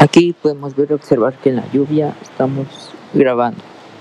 Aquí podemos ver observar que en la lluvia estamos grabando.